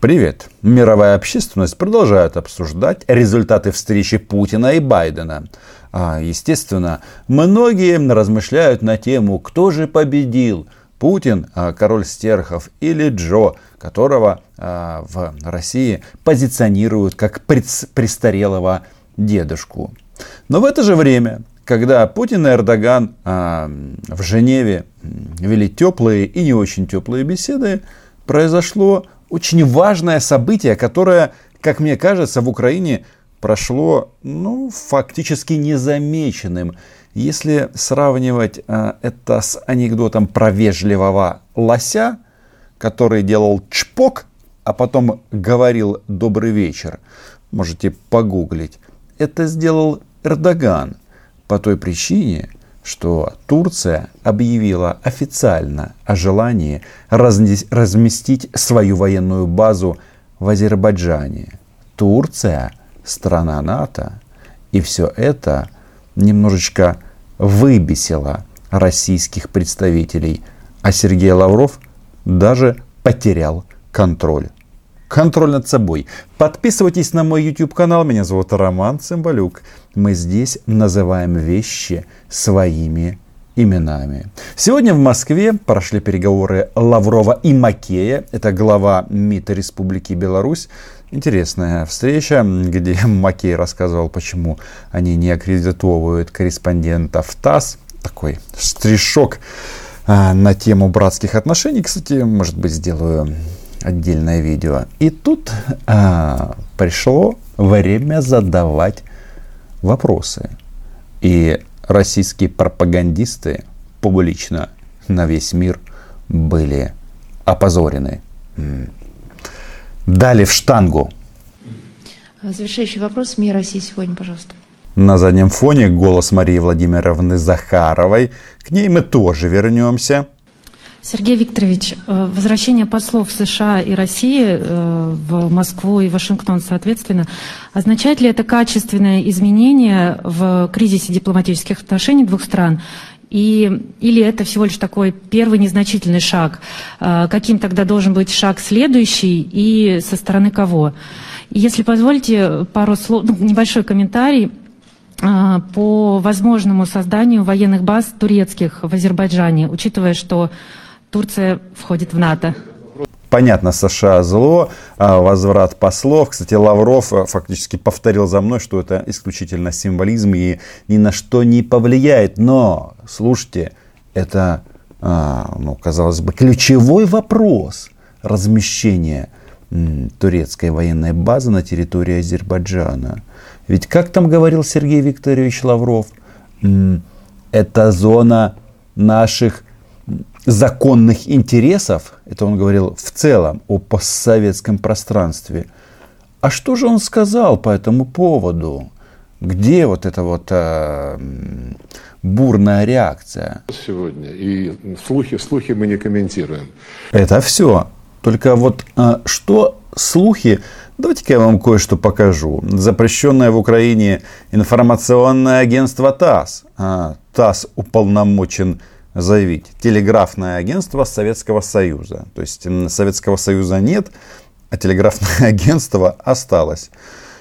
Привет! Мировая общественность продолжает обсуждать результаты встречи Путина и Байдена. А, естественно, многие размышляют на тему, кто же победил – Путин, а, король стерхов, или Джо, которого а, в России позиционируют как престарелого дедушку. Но в это же время, когда Путин и Эрдоган а, в Женеве вели теплые и не очень теплые беседы, произошло очень важное событие, которое, как мне кажется, в Украине прошло ну, фактически незамеченным. Если сравнивать э, это с анекдотом про вежливого лося, который делал чпок, а потом говорил «добрый вечер», можете погуглить, это сделал Эрдоган по той причине, что Турция объявила официально о желании разместить свою военную базу в Азербайджане. Турция – страна НАТО. И все это немножечко выбесило российских представителей. А Сергей Лавров даже потерял контроль. Контроль над собой. Подписывайтесь на мой YouTube канал. Меня зовут Роман Цымбалюк. Мы здесь называем вещи своими именами. Сегодня в Москве прошли переговоры Лаврова и Макея. Это глава МИД Республики Беларусь. Интересная встреча, где Макей рассказывал, почему они не аккредитовывают корреспондентов ТАСС. Такой стришок а, на тему братских отношений. Кстати, может быть, сделаю отдельное видео. И тут а, пришло время задавать вопросы. И российские пропагандисты публично на весь мир были опозорены. Дали в штангу. Завершающий вопрос СМИ России сегодня, пожалуйста. На заднем фоне голос Марии Владимировны Захаровой. К ней мы тоже вернемся. Сергей Викторович, э, возвращение послов США и России э, в Москву и Вашингтон, соответственно, означает ли это качественное изменение в кризисе дипломатических отношений двух стран? И, или это всего лишь такой первый незначительный шаг? Э, каким тогда должен быть шаг следующий и со стороны кого? Если позволите пару слов, ну, небольшой комментарий по возможному созданию военных баз турецких в Азербайджане, учитывая, что Турция входит в НАТО. Понятно, США зло, а возврат послов. Кстати, Лавров э, фактически повторил за мной, что это исключительно символизм и ни на что не повлияет. Но, слушайте, это, а, ну, казалось бы, ключевой вопрос размещения турецкой военной базы на территории Азербайджана. Ведь, как там говорил Сергей Викторович Лавров, это зона наших законных интересов, это он говорил в целом о постсоветском пространстве. А что же он сказал по этому поводу? Где вот эта вот э, бурная реакция? Сегодня. И слухи, слухи мы не комментируем. Это все. Только вот э, что слухи? Давайте-ка я вам кое-что покажу. Запрещенное в Украине информационное агентство ТАСС. А, ТАСС уполномочен заявить. Телеграфное агентство Советского Союза. То есть Советского Союза нет, а телеграфное агентство осталось.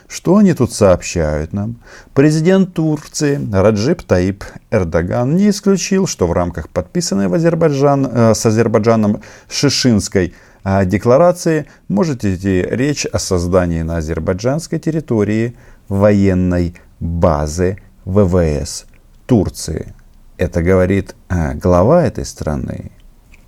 Что они тут сообщают нам? Президент Турции Раджип Таип Эрдоган не исключил, что в рамках подписанной в Азербайджан, э, с Азербайджаном Шишинской э, декларации может идти речь о создании на азербайджанской территории военной базы ВВС Турции. Это говорит а, глава этой страны.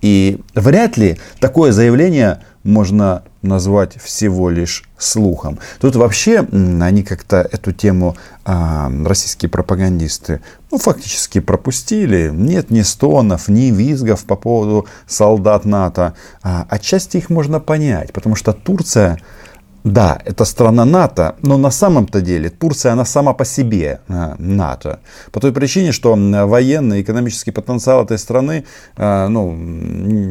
И вряд ли такое заявление можно назвать всего лишь слухом. Тут вообще они как-то эту тему, а, российские пропагандисты, ну, фактически пропустили. Нет ни стонов, ни визгов по поводу солдат НАТО. А, отчасти их можно понять, потому что Турция да, это страна НАТО, но на самом-то деле Турция, она сама по себе э, НАТО. По той причине, что военный экономический потенциал этой страны, э, ну,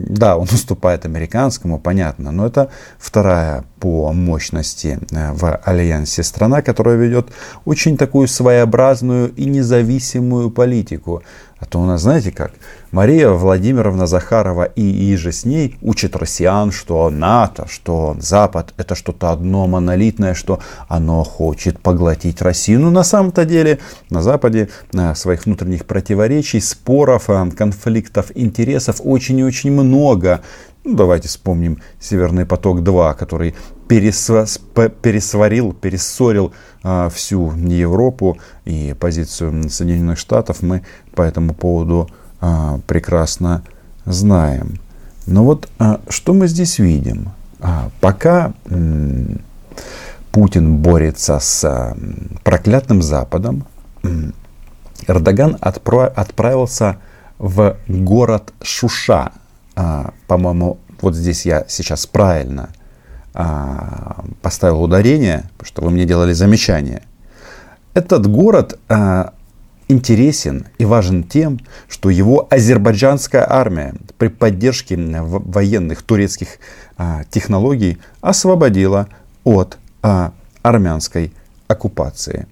да, он уступает американскому, понятно, но это вторая по мощности э, в альянсе страна, которая ведет очень такую своеобразную и независимую политику. А то у нас, знаете как, Мария Владимировна Захарова и иже с ней учат россиян, что НАТО, что Запад это что-то одно монолитное, что оно хочет поглотить Россию. Но на самом-то деле на Западе своих внутренних противоречий, споров, э, конфликтов, интересов очень и очень много. Ну, давайте вспомним Северный поток-2, который пересварил, перессорил а, всю Европу и позицию Соединенных Штатов мы по этому поводу а, прекрасно знаем. Но вот а, что мы здесь видим? А, пока м, Путин борется с а, проклятым Западом, м, Эрдоган отправ, отправился в город Шуша. А, по-моему, вот здесь я сейчас правильно – а, поставил ударение, что вы мне делали замечание. Этот город а, интересен и важен тем, что его азербайджанская армия при поддержке военных турецких а, технологий освободила от а, армянской оккупации.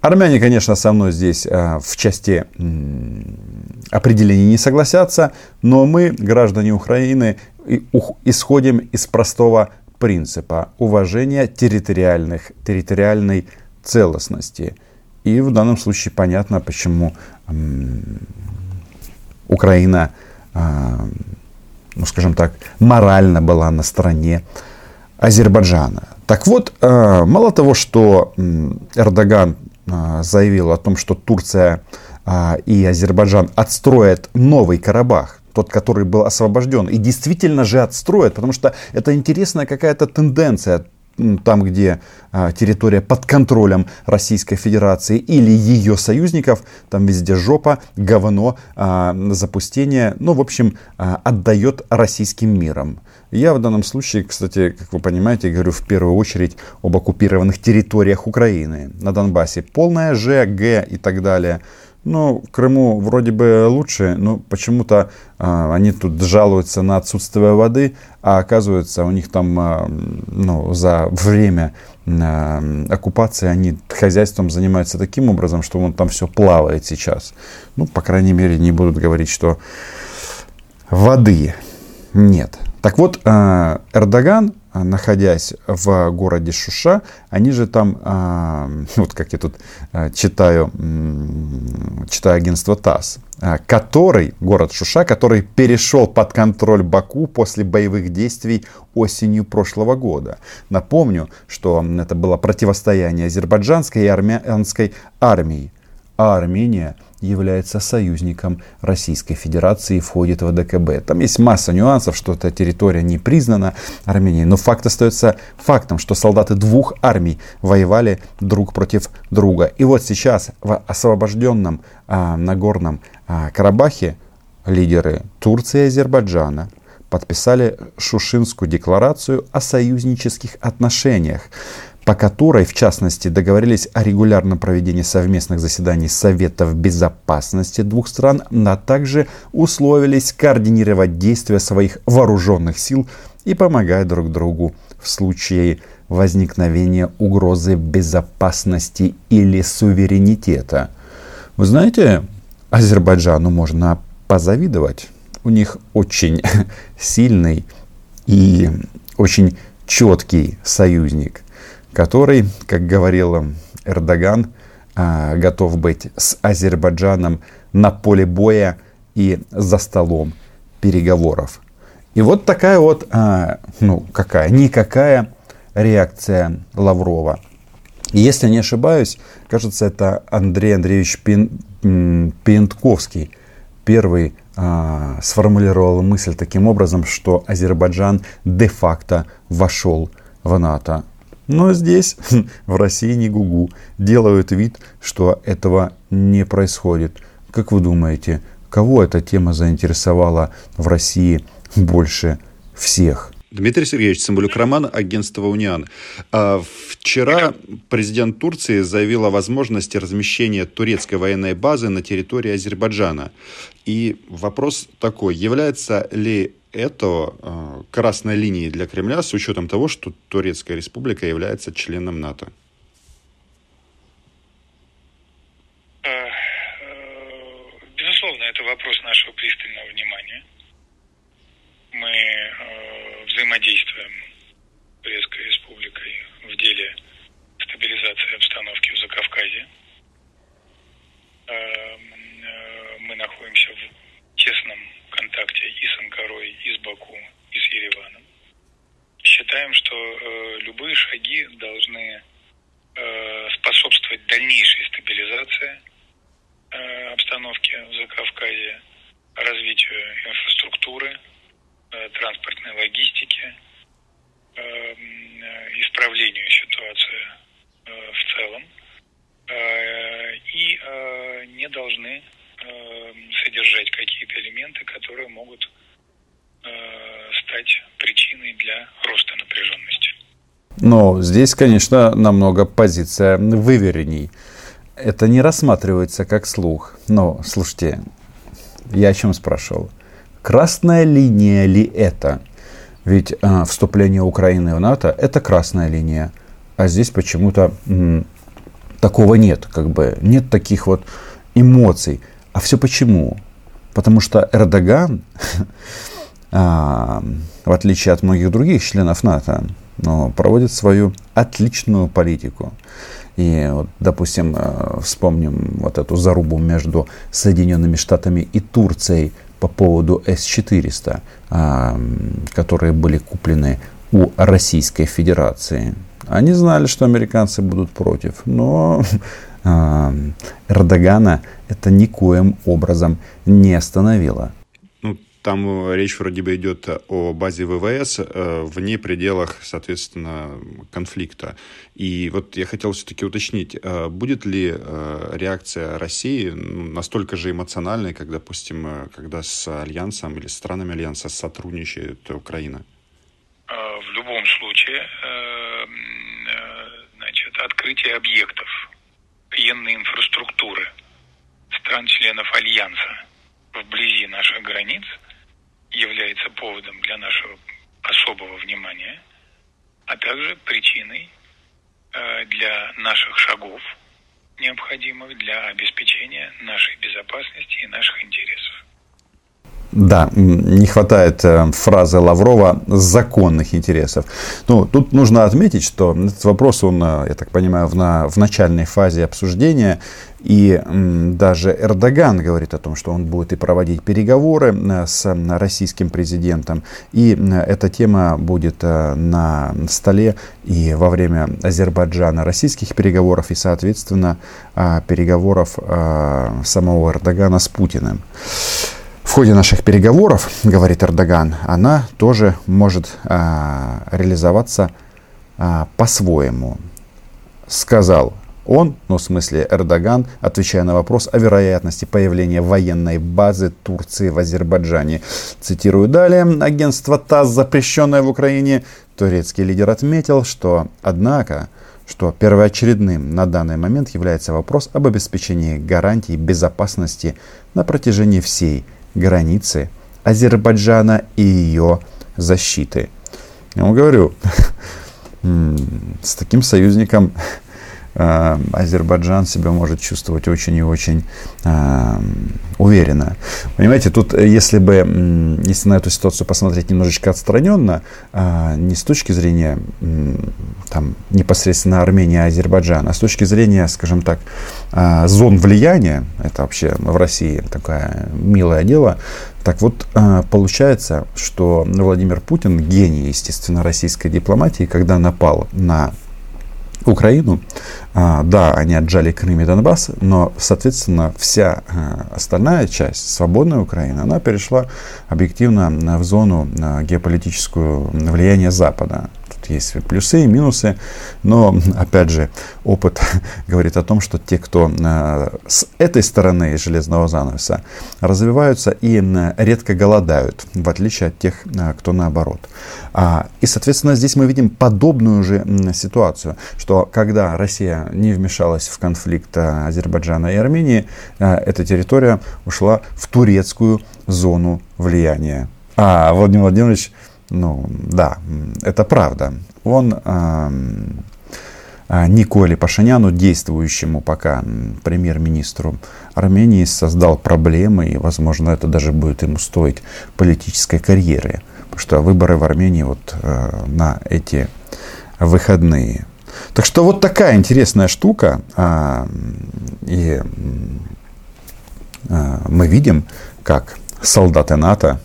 Армяне, конечно, со мной здесь а, в части м, определений не согласятся, но мы, граждане Украины, исходим из простого принципа уважения территориальных, территориальной целостности. И в данном случае понятно, почему Украина, а, ну скажем так, морально была на стороне Азербайджана. Так вот, а, мало того, что Эрдоган а, заявил о том, что Турция и Азербайджан отстроят новый Карабах, тот, который был освобожден, и действительно же отстроят, потому что это интересная какая-то тенденция там, где а, территория под контролем Российской Федерации или ее союзников, там везде жопа, говно, а, запустение, ну, в общем, а, отдает российским миром. Я в данном случае, кстати, как вы понимаете, говорю в первую очередь об оккупированных территориях Украины. На Донбассе полная Ж, Г и так далее. Ну, в Крыму вроде бы лучше, но почему-то а, они тут жалуются на отсутствие воды, а оказывается у них там а, ну, за время а, оккупации они хозяйством занимаются таким образом, что вон там все плавает сейчас. Ну, по крайней мере, не будут говорить, что воды нет. Так вот, а, Эрдоган а, находясь в городе Шуша, они же там, а, вот как я тут читаю, читаю агентство ТАСС, который, город Шуша, который перешел под контроль Баку после боевых действий осенью прошлого года. Напомню, что это было противостояние азербайджанской и армянской армии. А Армения – является союзником Российской Федерации и входит в ДКБ. Там есть масса нюансов, что эта территория не признана Арменией, но факт остается фактом, что солдаты двух армий воевали друг против друга. И вот сейчас в освобожденном а, Нагорном а, Карабахе лидеры Турции и Азербайджана подписали Шушинскую декларацию о союзнических отношениях по которой, в частности, договорились о регулярном проведении совместных заседаний Советов Безопасности двух стран, а также условились координировать действия своих вооруженных сил и помогать друг другу в случае возникновения угрозы безопасности или суверенитета. Вы знаете, Азербайджану можно позавидовать. У них очень сильный и очень четкий союзник – который, как говорил Эрдоган, а, готов быть с Азербайджаном на поле боя и за столом переговоров. И вот такая вот, а, ну какая, никакая реакция Лаврова. Если не ошибаюсь, кажется, это Андрей Андреевич Пентковский первый а, сформулировал мысль таким образом, что Азербайджан де-факто вошел в НАТО. Но здесь, в России, не гугу, делают вид, что этого не происходит. Как вы думаете, кого эта тема заинтересовала в России больше всех? Дмитрий Сергеевич Цымбалюк-Роман, агентство «Униан». А, вчера президент Турции заявил о возможности размещения турецкой военной базы на территории Азербайджана. И вопрос такой, является ли этого э, красной линией для Кремля с учетом того, что Турецкая республика является членом НАТО? Э, э, безусловно, это вопрос нашего пристального внимания. Мы взаимодействуем с Турецкой республикой в деле стабилизации обстановки в Закавказье. Мы находимся в тесном контакте и с Анкарой, и с Баку, и с Ереваном. Считаем, что э, любые шаги должны э, способствовать дальнейшей стабилизации э, обстановки в Закавказье, развитию инфраструктуры, э, транспортной логистики, э, исправлению ситуации э, в целом э, и э, не должны э, содержать какие какие-то элементы, которые могут стать причиной для роста напряженности. Но здесь, конечно, намного позиция выверенней. Это не рассматривается как слух. Но, слушайте, я о чем спрашивал? Красная линия ли это? Ведь э, вступление Украины в НАТО – это красная линия. А здесь почему-то м, такого нет. Как бы нет таких вот эмоций. А все почему? Потому что Эрдоган, а, в отличие от многих других членов НАТО, но проводит свою отличную политику. И, вот, допустим, э, вспомним вот эту зарубу между Соединенными Штатами и Турцией по поводу С-400, а, которые были куплены у Российской Федерации. Они знали, что американцы будут против, но Эрдогана это никоим образом не остановило. Ну, там э, речь вроде бы идет о базе ВВС э, вне пределах, соответственно, конфликта. И вот я хотел все-таки уточнить, э, будет ли реакция России настолько же эмоциональной, как, допустим, когда с Альянсом или странами Альянса сотрудничает Украина? В любом случае, значит, открытие объектов военной инфраструктуры стран-членов Альянса вблизи наших границ является поводом для нашего особого внимания, а также причиной э, для наших шагов, необходимых для обеспечения нашей безопасности и наших интересов. Да, не хватает э, фразы Лаврова законных интересов. Ну, тут нужно отметить, что этот вопрос, он, э, я так понимаю, в, на, в начальной фазе обсуждения. И даже Эрдоган говорит о том, что он будет и проводить переговоры э, с российским президентом. И эта тема будет на столе и во время Азербайджана российских переговоров, и, соответственно, переговоров самого Эрдогана с Путиным. В ходе наших переговоров, говорит Эрдоган, она тоже может а, реализоваться а, по-своему. Сказал он, ну в смысле Эрдоган, отвечая на вопрос о вероятности появления военной базы Турции в Азербайджане. Цитирую далее. Агентство ТАСС, запрещенное в Украине, турецкий лидер отметил, что, однако, что первоочередным на данный момент является вопрос об обеспечении гарантий безопасности на протяжении всей границы Азербайджана и ее защиты. Я вам говорю, с таким союзником Азербайджан себя может чувствовать очень и очень э, уверенно. Понимаете, тут, э, если бы, если на эту ситуацию посмотреть немножечко отстраненно, э, не с точки зрения э, там, непосредственно Армении и Азербайджана, а с точки зрения, скажем так, э, зон влияния, это вообще в России такое милое дело, так вот, э, получается, что Владимир Путин, гений, естественно, российской дипломатии, когда напал на Украину. А, да, они отжали Крым и Донбасс, но, соответственно, вся а, остальная часть, свободная Украина, она перешла объективно в зону а, геополитическую влияния Запада есть плюсы и минусы, но, опять же, опыт говорит о том, что те, кто э, с этой стороны железного занавеса развиваются и редко голодают, в отличие от тех, э, кто наоборот. А, и, соответственно, здесь мы видим подобную же ситуацию, что когда Россия не вмешалась в конфликт э, Азербайджана и Армении, эта территория ушла в турецкую зону влияния. А Владимир Владимирович ну, да, это правда. Он э, Николе Пашиняну, действующему пока премьер-министру Армении, создал проблемы, и, возможно, это даже будет ему стоить политической карьеры. Потому что выборы в Армении вот э, на эти выходные. Так что вот такая интересная штука. Э, и э, мы видим, как солдаты НАТО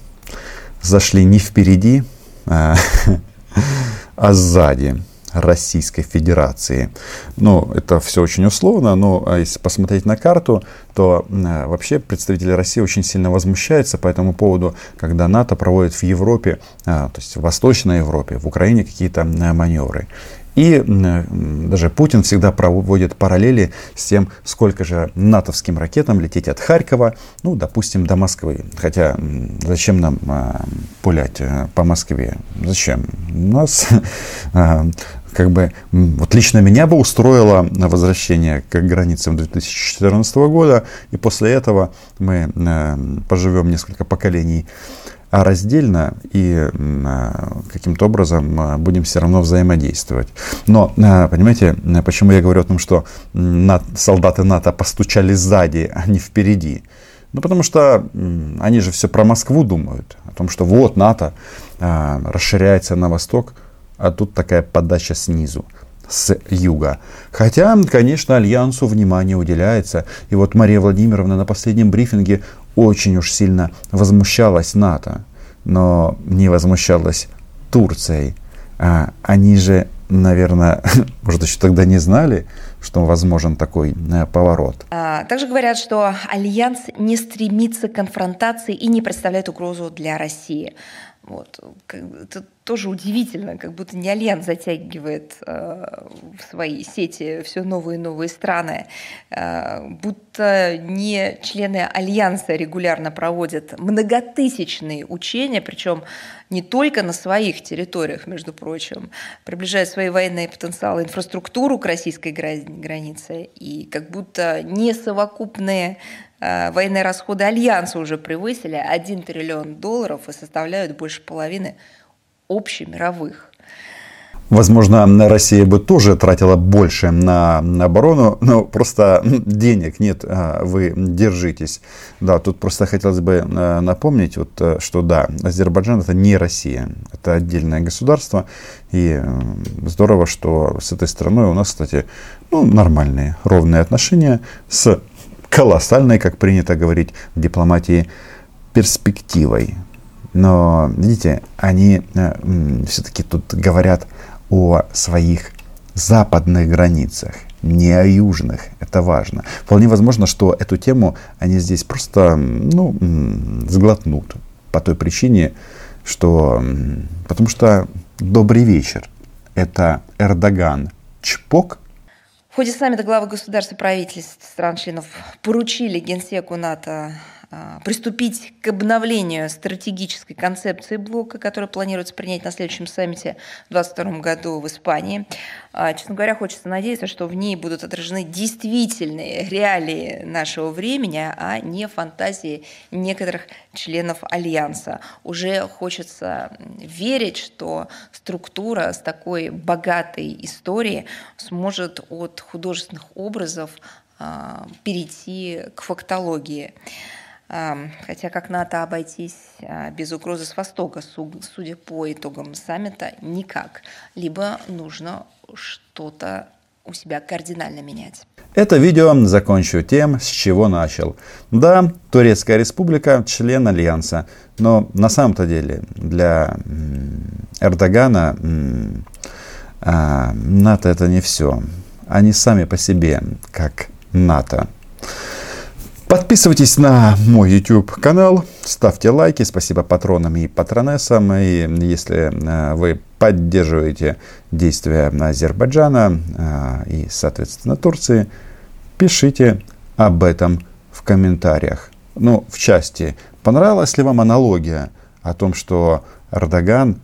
зашли не впереди, а, а сзади Российской Федерации. Ну, это все очень условно, но а если посмотреть на карту, то э, вообще представители России очень сильно возмущаются по этому поводу, когда НАТО проводит в Европе, а, то есть в Восточной Европе, в Украине какие-то маневры. И даже Путин всегда проводит параллели с тем, сколько же натовским ракетам лететь от Харькова, ну, допустим, до Москвы. Хотя зачем нам а, пулять э, по Москве? Зачем? У нас а, как бы вот лично меня бы устроило возвращение к границам 2014 года, и после этого мы э, поживем несколько поколений раздельно и а, каким-то образом а, будем все равно взаимодействовать. Но, а, понимаете, почему я говорю о том, что солдаты НАТО постучали сзади, а не впереди? Ну, потому что они же все про Москву думают, о том, что вот НАТО расширяется на восток, а тут такая подача снизу с юга. Хотя, конечно, Альянсу внимание уделяется. И вот Мария Владимировна на последнем брифинге очень уж сильно возмущалась НАТО, но не возмущалась Турцией. А они же, наверное, может, еще тогда не знали, что возможен такой э, поворот. А, также говорят, что Альянс не стремится к конфронтации и не представляет угрозу для России. Вот. Это тоже удивительно, как будто не Альянс затягивает э, в свои сети все новые и новые страны, э, будто не члены Альянса регулярно проводят многотысячные учения, причем не только на своих территориях, между прочим, приближая свои военные потенциалы, инфраструктуру к российской границе, и как будто не совокупные Э, военные расходы Альянса уже превысили 1 триллион долларов и составляют больше половины общемировых. Возможно, Россия бы тоже тратила больше на, на оборону, но просто денег нет, а вы держитесь. Да, тут просто хотелось бы э, напомнить, вот, э, что да, Азербайджан это не Россия, это отдельное государство, и здорово, что с этой страной у нас, кстати, ну, нормальные, ровные отношения с колоссальной, как принято говорить в дипломатии, перспективой. Но, видите, они э, все-таки тут говорят о своих западных границах, не о южных. Это важно. Вполне возможно, что эту тему они здесь просто ну, сглотнут по той причине, что... Потому что добрый вечер. Это Эрдоган чпок в ходе саммита главы государств и правительств стран-членов поручили Генсеку НАТО приступить к обновлению стратегической концепции блока, которую планируется принять на следующем саммите в 2022 году в Испании. А, честно говоря, хочется надеяться, что в ней будут отражены действительные реалии нашего времени, а не фантазии некоторых членов Альянса. Уже хочется верить, что структура с такой богатой историей сможет от художественных образов а, перейти к фактологии. Хотя как НАТО обойтись а, без угрозы с Востока, судя по итогам саммита, никак. Либо нужно что-то у себя кардинально менять. Это видео закончу тем, с чего начал. Да, Турецкая республика – член Альянса, но на самом-то деле для Эрдогана а, НАТО это не все. Они сами по себе, как НАТО. Подписывайтесь на мой YouTube канал, ставьте лайки, спасибо патронам и патронессам. И если э, вы поддерживаете действия Азербайджана э, и, соответственно, Турции, пишите об этом в комментариях. Ну, в части, понравилась ли вам аналогия о том, что Эрдоган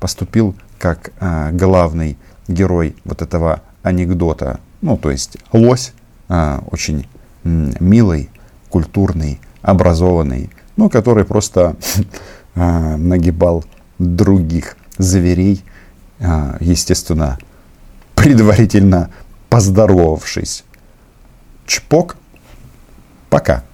поступил как э, главный герой вот этого анекдота, ну, то есть лось, очень милый, культурный, образованный, но который просто а, нагибал других зверей, а, естественно, предварительно поздоровавшись. Чпок. Пока.